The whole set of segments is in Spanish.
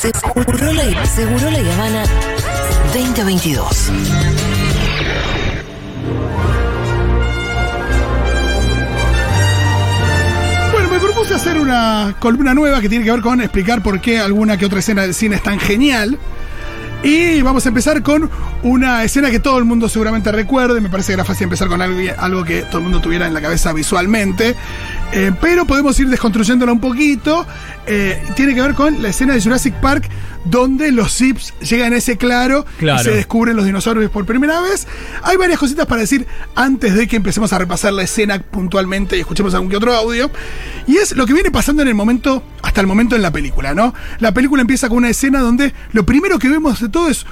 Seguro la, Seguro la Habana 2022. Bueno, me propuse hacer una columna nueva que tiene que ver con explicar por qué alguna que otra escena del cine es tan genial. Y vamos a empezar con una escena que todo el mundo seguramente recuerde. Me parece que era fácil empezar con algo, algo que todo el mundo tuviera en la cabeza visualmente. Eh, pero podemos ir desconstruyéndola un poquito. Eh, tiene que ver con la escena de Jurassic Park, donde los Zips llegan a ese claro, Claro. y se descubren los dinosaurios por primera vez. Hay varias cositas para decir antes de que empecemos a repasar la escena puntualmente y escuchemos algún que otro audio. Y es lo que viene pasando en el momento, hasta el momento en la película, ¿no? La película empieza con una escena donde lo primero que vemos de todo es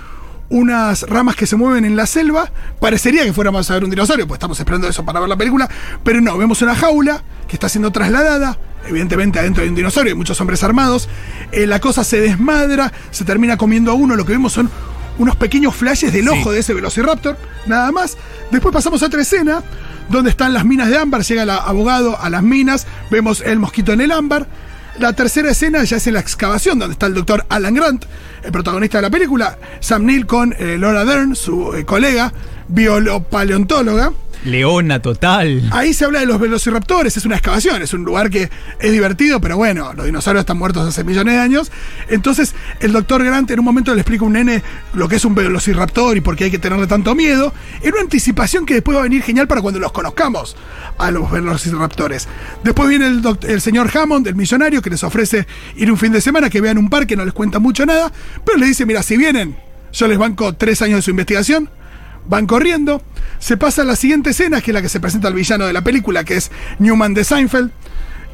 unas ramas que se mueven en la selva. Parecería que fuéramos a ver un dinosaurio, pues estamos esperando eso para ver la película, pero no, vemos una jaula que está siendo trasladada. Evidentemente adentro hay un dinosaurio y muchos hombres armados. Eh, la cosa se desmadra, se termina comiendo a uno. Lo que vemos son unos pequeños flashes del ojo de ese velociraptor, nada más. Después pasamos a otra escena donde están las minas de ámbar. Llega el abogado a las minas, vemos el mosquito en el ámbar. La tercera escena ya es en la excavación, donde está el doctor Alan Grant, el protagonista de la película, Sam Neill con eh, Laura Dern, su eh, colega, biopaleontóloga. Leona total. Ahí se habla de los velociraptores, es una excavación, es un lugar que es divertido, pero bueno, los dinosaurios están muertos hace millones de años. Entonces, el doctor Grant en un momento le explica a un nene lo que es un velociraptor y por qué hay que tenerle tanto miedo. En una anticipación que después va a venir genial para cuando los conozcamos a los velociraptores. Después viene el, señor Hammond, el millonario, que les ofrece ir un fin de semana, que vean un parque, no les cuenta mucho nada, pero le dice, mira, si vienen, yo les banco tres años de su investigación, Van corriendo. Se pasa a la siguiente escena, que es la que se presenta al villano de la película, que es Newman de Seinfeld,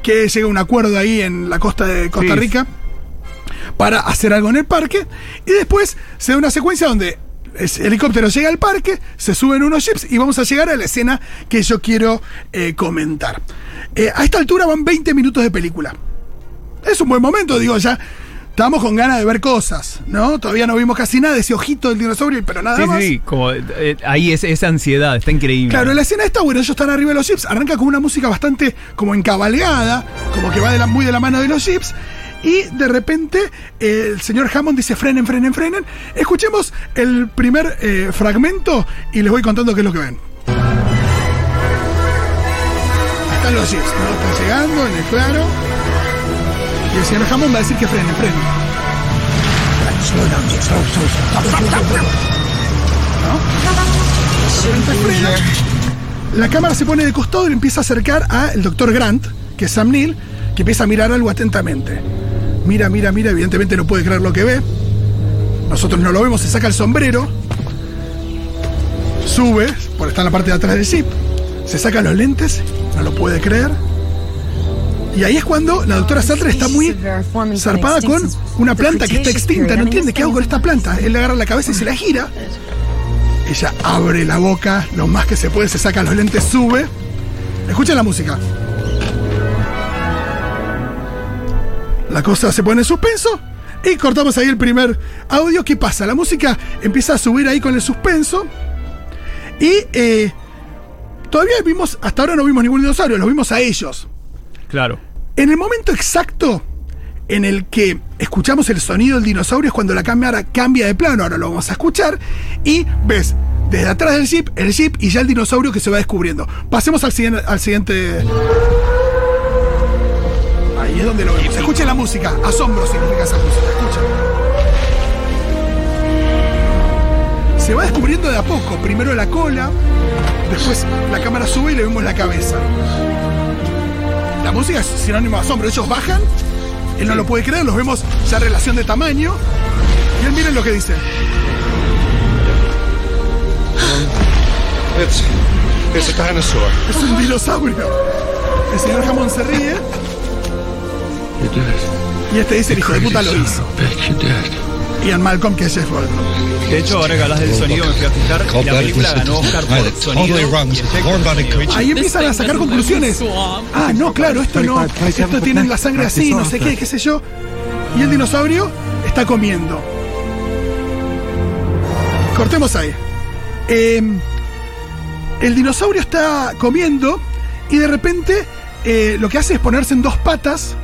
que llega a un acuerdo ahí en la costa de Costa Sí. Rica para hacer algo en el parque. Y después se da una secuencia donde el helicóptero llega al parque, se suben unos jeeps y vamos a llegar a la escena que yo quiero eh, comentar. Eh, a esta altura van 20 minutos de película. Es un buen momento, digo, ya estamos con ganas de ver cosas, ¿no? Todavía no vimos casi nada ese ojito del dinosaurio, pero nada Sí, más. sí, sí, como eh, ahí es esa ansiedad, está increíble. Claro, la escena está bueno, ellos están arriba de los jeeps, arranca con una música bastante como encabalgada, como que va de la- muy de la mano de los jeeps. Y de repente eh, el señor Hammond dice frenen, frenen, frenen. Escuchemos el primer eh, fragmento y les voy contando qué es lo que ven. Están los jeeps, ¿no? Están llegando en el claro. Y el señor Hammond va a decir que frenen, frenen. ¿No? La cámara se pone de costado y empieza a acercar al doctor Grant, que es Sam Neill, que empieza a mirar algo atentamente. Mira, mira, mira, evidentemente no puede creer lo que ve. Nosotros no lo vemos, se saca el sombrero, sube, por está en la parte de atrás del jeep, se saca los lentes, no lo puede creer. Y ahí es cuando la doctora Sattler está muy zarpada con una planta que está extinta, no entiende qué hago con esta planta. Él le agarra la cabeza y se la gira. Ella abre la boca lo más que se puede, se saca los lentes, sube. Escucha la música. La cosa se pone en suspenso y cortamos ahí el primer audio. ¿Qué pasa? La música empieza a subir ahí con el suspenso y eh, todavía vimos, hasta ahora no vimos ningún dinosaurio, los vimos a ellos. Claro. En el momento exacto en el que escuchamos el sonido del dinosaurio es cuando la cámara cambia de plano, ahora lo vamos a escuchar, y ves desde atrás del jeep, el jeep y ya el dinosaurio que se va descubriendo. Pasemos al siguiente. Ahí es donde lo vemos. Escuchen la música. Asombro significa esa música. Escuchen. Se va descubriendo de a poco. Primero la cola, después la cámara sube y le vemos la cabeza. La música es sinónimo de asombro. Ellos bajan, él no lo puede creer, los vemos ya en relación de tamaño. Y él miren lo que dice. It's it's a dinosaur. Es un dinosaurio. El señor Hammond se ríe You did it. y este dice, el hijo de puta lo hizo. Ian Malcolm, que es Jeff Goldblum. De hecho, ahora que hablas del sonido, me fui a fijar y la película ganó Oscar por sonido y efectos. Ahí empiezan a sacar conclusiones. Ah, no, claro, esto no. Esto tienen la sangre así, no sé qué, qué sé yo. Y el dinosaurio está comiendo. Cortemos ahí. Eh, el dinosaurio está comiendo y de repente eh, lo que hace es ponerse en dos patas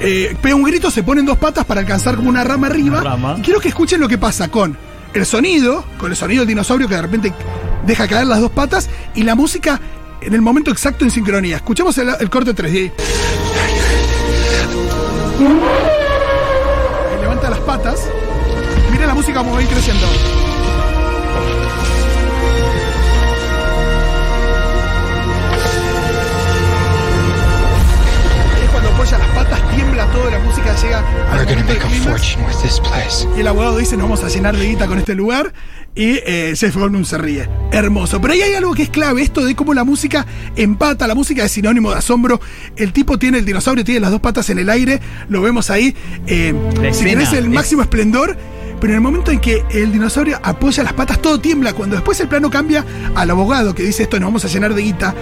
eh, pega un grito, se pone en dos patas para alcanzar como una rama arriba. Una rama. Y quiero que escuchen lo que pasa con el sonido, con el sonido del dinosaurio que de repente deja caer las dos patas y la música en el momento exacto en sincronía. Escuchemos el, el corte 3D. Ahí levanta las patas. Miren la música como va creciendo. With this place. Y el abogado dice, nos vamos a llenar de guita con este lugar. Y eh, Jeff Goldblum se ríe. Hermoso. Pero ahí hay algo que es clave, esto de cómo la música empata, la música es sinónimo de asombro. El tipo tiene, el dinosaurio tiene las dos patas en el aire, lo vemos ahí. eh, si querés el es- máximo esplendor. Pero en el momento en que el dinosaurio apoya las patas, todo tiembla. Cuando después el plano cambia al abogado que dice esto, nos vamos a llenar de guita,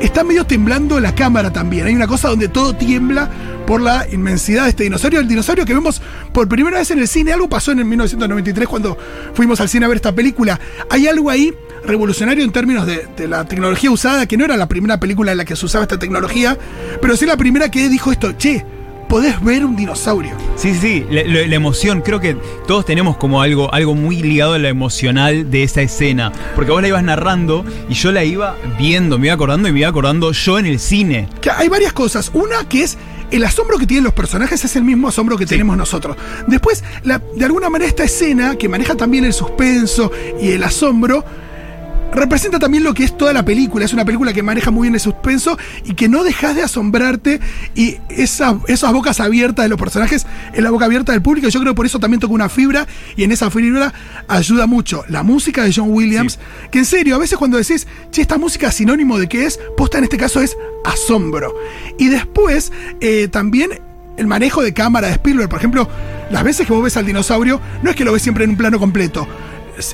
está medio temblando la cámara también. Hay una cosa donde todo tiembla por la inmensidad de este dinosaurio. El dinosaurio que vemos por primera vez en el cine. Algo pasó en el 1993 cuando fuimos al cine a ver esta película. Hay algo ahí revolucionario en términos de, de la tecnología usada, que no era la primera película en la que se usaba esta tecnología, pero sí la primera que dijo esto, che, podés ver un dinosaurio. Sí, sí, sí, la, la- la emoción, creo que todos tenemos como algo, algo muy ligado a lo emocional de esa escena. Porque vos la ibas narrando y yo la iba viendo, me iba acordando y me iba acordando yo en el cine. Que hay varias cosas. Una que es el asombro que tienen los personajes es el mismo asombro que tenemos nosotros. Después, la- de alguna manera, esta escena que maneja también el suspenso y el asombro. Representa también lo que es toda la película. Es una película que maneja muy bien el suspenso y que no dejas de asombrarte. Y esa- esas bocas abiertas de los personajes es la boca abierta del público. Yo creo que por eso también toca una fibra y en esa fibra ayuda mucho la música de John Williams. Que en serio, a veces cuando decís, che, esta música es sinónimo de qué es, posta en este caso es asombro. Y después eh, también el manejo de cámara de Spielberg, por ejemplo, las veces que vos ves al dinosaurio, no es que lo ves siempre en un plano completo.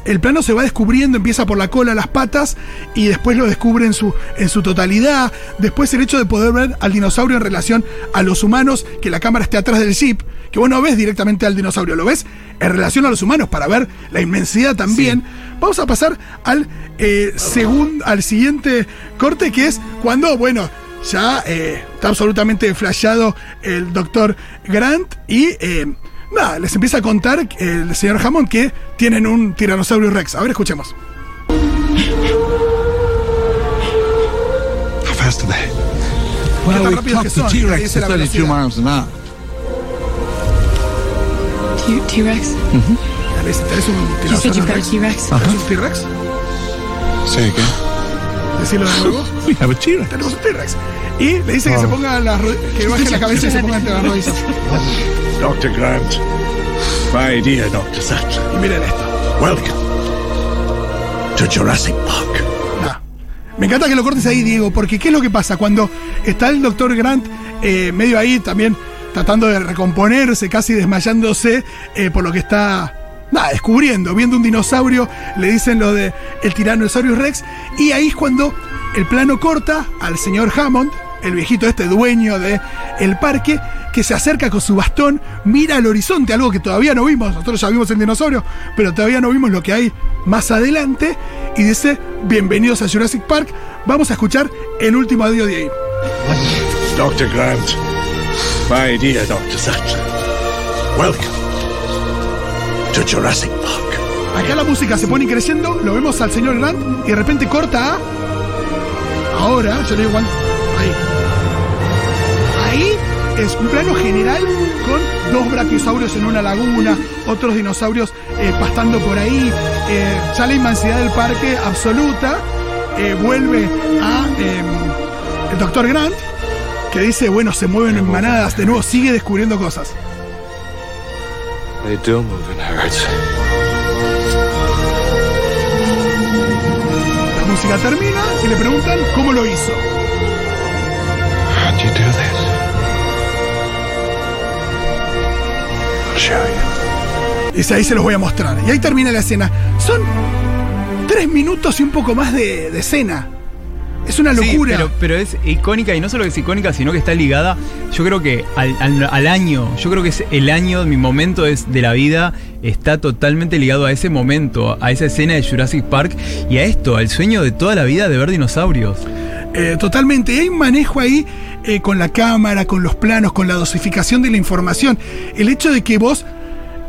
El plano se va descubriendo, empieza por la cola, las patas, y después lo descubre en su, en su totalidad. Después el hecho de poder ver al dinosaurio en relación a los humanos, que la cámara esté atrás del jeep, que vos no ves directamente al dinosaurio, lo ves en relación a los humanos para ver la inmensidad también. Vamos a pasar al, eh, segun- al siguiente corte, que es cuando, bueno, ya eh, está absolutamente flashado el doctor Grant y eh, nada, les empieza a contar el señor Hammond que tienen un tiranosaurio Rex. A ver, escuchemos. How fast are they? T-Rex dice to la 32 velocidad. miles an hour. T- T-Rex? ¿Tenés, tenés un You said tiranosaurio you've got a Rex? T-Rex? ¿Tenés un T-Rex? Say again. Decirlo de nuevo. We have a T-Rex. Tenemos un T-Rex. Y le dice que se ponga las que baje la cabeza y se ponga entre las rodillas. Dr. Grant. My dear Dr. Sattler. Y miren esto. Welcome to Jurassic Park. Nah. Me encanta que lo cortes ahí, Diego, porque ¿qué es lo que pasa? Cuando está el doctor Grant eh, medio ahí también tratando de recomponerse, casi desmayándose eh, por lo que está nada, descubriendo, viendo un dinosaurio, le dicen lo de el Tyrannosaurus Rex, y ahí es cuando el plano corta al señor Hammond, el viejito este dueño de el parque, que se acerca con su bastón, mira al horizonte, algo que todavía no vimos, nosotros ya vimos el dinosaurio, pero todavía no vimos lo que hay más adelante, y dice, bienvenidos a Jurassic Park, vamos a escuchar el último audio de ahí. Dr. Grant. My dear Dr. Sattler. Welcome to Jurassic Park. Acá la música se pone creciendo, lo vemos al señor Grant y de repente corta a. Ahora, yo le digo es un plano general con dos brachiosaurios en una laguna, otros dinosaurios eh, pastando por ahí. eh, ya la inmensidad del parque absoluta. eh, vuelve a eh, el doctor Grant, que dice, bueno, se mueven en manadas, de nuevo sigue descubriendo cosas. They do move in herds. La música termina y le preguntan cómo lo hizo. How'd you do this? Dice, ahí se los voy a mostrar. Y ahí termina la escena. Son tres minutos y un poco más de, de escena. Es una Sí, locura. pero, pero es icónica y no solo es icónica, sino que está ligada, yo creo que al, al- al año, yo creo que es el año, mi momento es de la vida, está totalmente ligado a ese momento, a esa escena de Jurassic Park y a esto, al sueño de toda la vida de ver dinosaurios. Eh, totalmente. Y hay un manejo ahí eh, con la cámara, con los planos, con la dosificación de la información. El hecho de que vos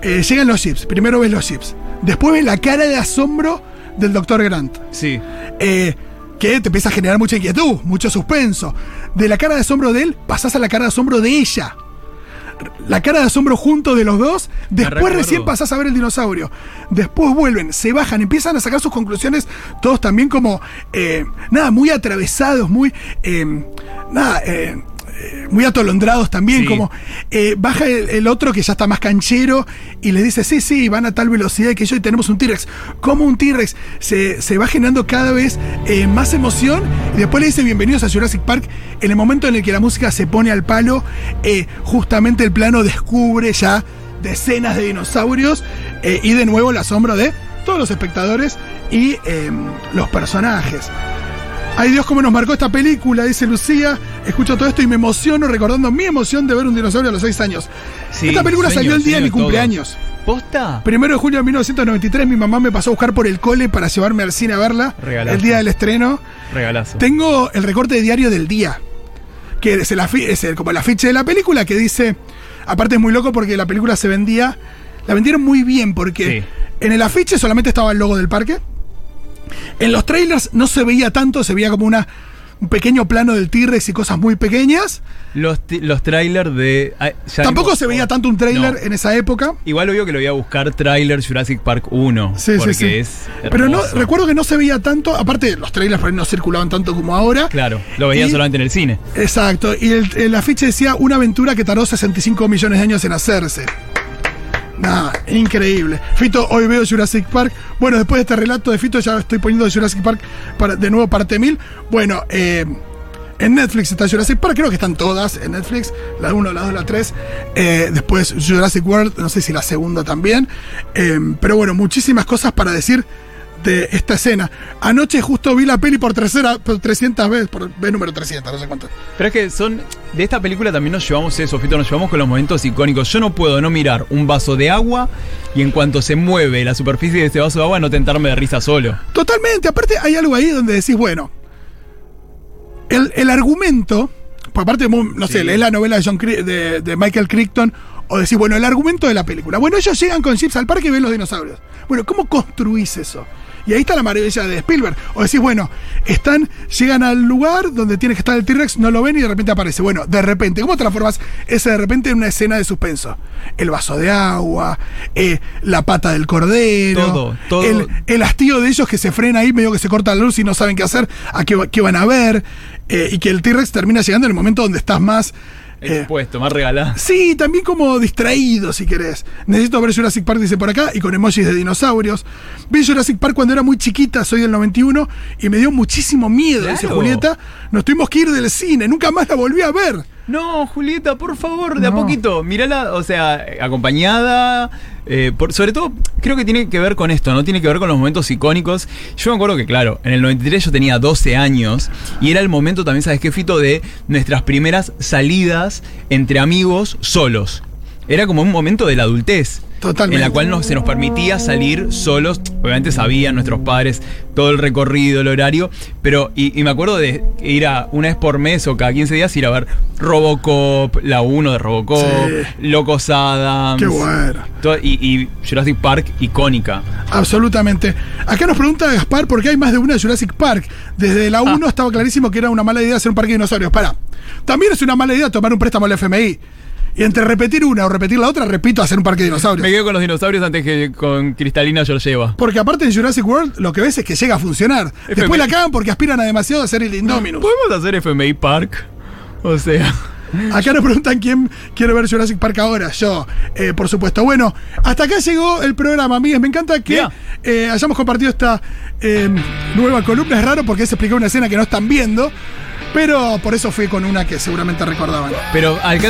eh, llegan los chips, primero ves los chips, después ves la cara de asombro del doctor Grant. Sí. eh, que te empieza a generar mucha inquietud, mucho suspenso. De la cara de asombro de él, pasás a la cara de asombro de ella. La cara de asombro junto de los dos, después recién pasás a ver el dinosaurio. Después vuelven, se bajan, empiezan a sacar sus conclusiones, todos también como, eh, nada, muy atravesados, muy, eh, nada, eh, muy atolondrados también, Sí. como eh, baja el, el otro que ya está más canchero y le dice, sí, sí, van a tal velocidad que yo y tenemos un T-Rex. Como un T-Rex se, se va generando cada vez eh, más emoción y después le dice bienvenidos a Jurassic Park. En el momento en el que la música se pone al palo, eh, justamente el plano descubre ya decenas de dinosaurios eh, y de nuevo el asombro de todos los espectadores y eh, los personajes. Ay Dios, cómo nos marcó esta película, dice Lucía. Escucho todo esto y me emociono recordando mi emoción de ver un dinosaurio a los 6 años. Sí, esta película sueño, salió el día de mi cumpleaños. ¿Posta? Primero de julio de 1993, mi mamá me pasó a buscar por el cole para llevarme al cine a verla. Regalazo. El día del estreno. Regalazo. Tengo el recorte de diario del día. Que es, el afi- es el- como el afiche de la película que dice. Aparte es muy loco porque la película se vendía. La vendieron muy bien porque Sí. en el afiche solamente estaba el logo del parque. En los trailers no se veía tanto, se veía como una, un pequeño plano del T-Rex y cosas muy pequeñas. Los, los trailers de. ah, ya Tampoco se veía tanto un trailer No. en esa época. Igual obvio que lo voy a buscar trailer Jurassic Park 1. Sí, porque sí, sí. es. Pero no, recuerdo que no se veía tanto. Aparte, los trailers por ahí no circulaban tanto como ahora. Claro, lo veía Y- solamente en el cine. Exacto, y el, el afiche decía una aventura que tardó 65 millones de años en hacerse. Nada, increíble. Fito, hoy veo Jurassic Park. Bueno, después de este relato de Fito, ya estoy poniendo Jurassic Park para, de nuevo parte 1000. Bueno, eh, en Netflix está Jurassic Park, creo que están todas en Netflix, la 1, la 2, la 3. Eh, después Jurassic World, no sé si la segunda también. Eh, pero bueno, muchísimas cosas para decir de esta escena. Anoche justo vi la peli por, tercera, por 300 veces, por vez número 300, no sé cuánto. Pero es que son. De esta película también nos llevamos eso, Fito, nos llevamos con los momentos icónicos. Yo no puedo no mirar un vaso de agua y en cuanto se mueve la superficie de este vaso de agua, no tentarme de risa solo. Totalmente. Aparte, hay algo ahí donde decís, bueno, el, el argumento, por aparte, mu- no sé, lees la novela de, John de, de Michael Crichton, o decís, bueno, el argumento de la película. Bueno, ellos llegan con chips al parque y ven los dinosaurios. Bueno, ¿cómo construís eso? Y ahí está la maravilla de Spielberg. O decís, bueno, están, llegan al lugar donde tiene que estar el T-Rex, no lo ven y de repente aparece. Bueno, de repente, ¿cómo transformas ese de repente en una escena de suspenso? El vaso de agua, eh, la pata del cordero, Todo, todo. el, el hastío de ellos que se frena ahí, medio que se corta la luz y no saben qué hacer, a qué, va- qué van a ver, eh, y que el T-Rex termina llegando en el momento donde estás más. Eh, Expuesto, más regalado. Sí, también como distraído, si querés. Necesito ver Jurassic Park, dice por acá, y con emojis de dinosaurios. Vi Jurassic Park cuando era muy chiquita, soy del 91, y me dio muchísimo miedo, dice Claro. Julieta. Nos tuvimos que ir del cine, nunca más la volví a ver. No, Julieta, por favor, de a No. poquito. Mirala, o sea, acompañada. eh, por- sobre todo, creo que tiene que ver con esto, ¿no? Tiene que ver con los momentos icónicos. Yo me acuerdo que, claro, en el 93 yo tenía 12 años y era el momento también, ¿sabes qué, Fito? De nuestras primeras salidas entre amigos solos. Era como un momento de la adultez. Totalmente. En la cual nos- se nos permitía salir solos. Obviamente sabían nuestros padres todo el recorrido, el horario. Pero, y, y me acuerdo de ir a una vez por mes o cada 15 días ir a ver Robocop, la 1 de Robocop, Sí. Locos Adams. Qué bueno. todo- y, y Jurassic Park icónica. Absolutamente. Acá nos pregunta Gaspar por qué hay más de una Jurassic Park. Desde la 1 estaba clarísimo que era una mala idea hacer un parque de dinosaurios. Para. También es una mala idea tomar un préstamo al FMI. Y entre repetir una o repetir la otra, repito, hacer un parque de dinosaurios. Me quedo con los dinosaurios antes que con Cristalina Georgieva. Porque aparte en Jurassic World lo que ves es que llega a funcionar. Después la cagan porque aspiran a demasiado a ser el Indominus. ¿Podemos hacer FMI Park? O sea. Acá nos preguntan quién quiere ver Jurassic Park ahora. Yo, eh, por supuesto. Bueno, hasta acá llegó el programa, amigues. Me encanta que eh, hayamos compartido esta eh, nueva columna. Es raro porque se explicó una escena que no están viendo. Pero por eso fui con una que seguramente recordaban. Pero al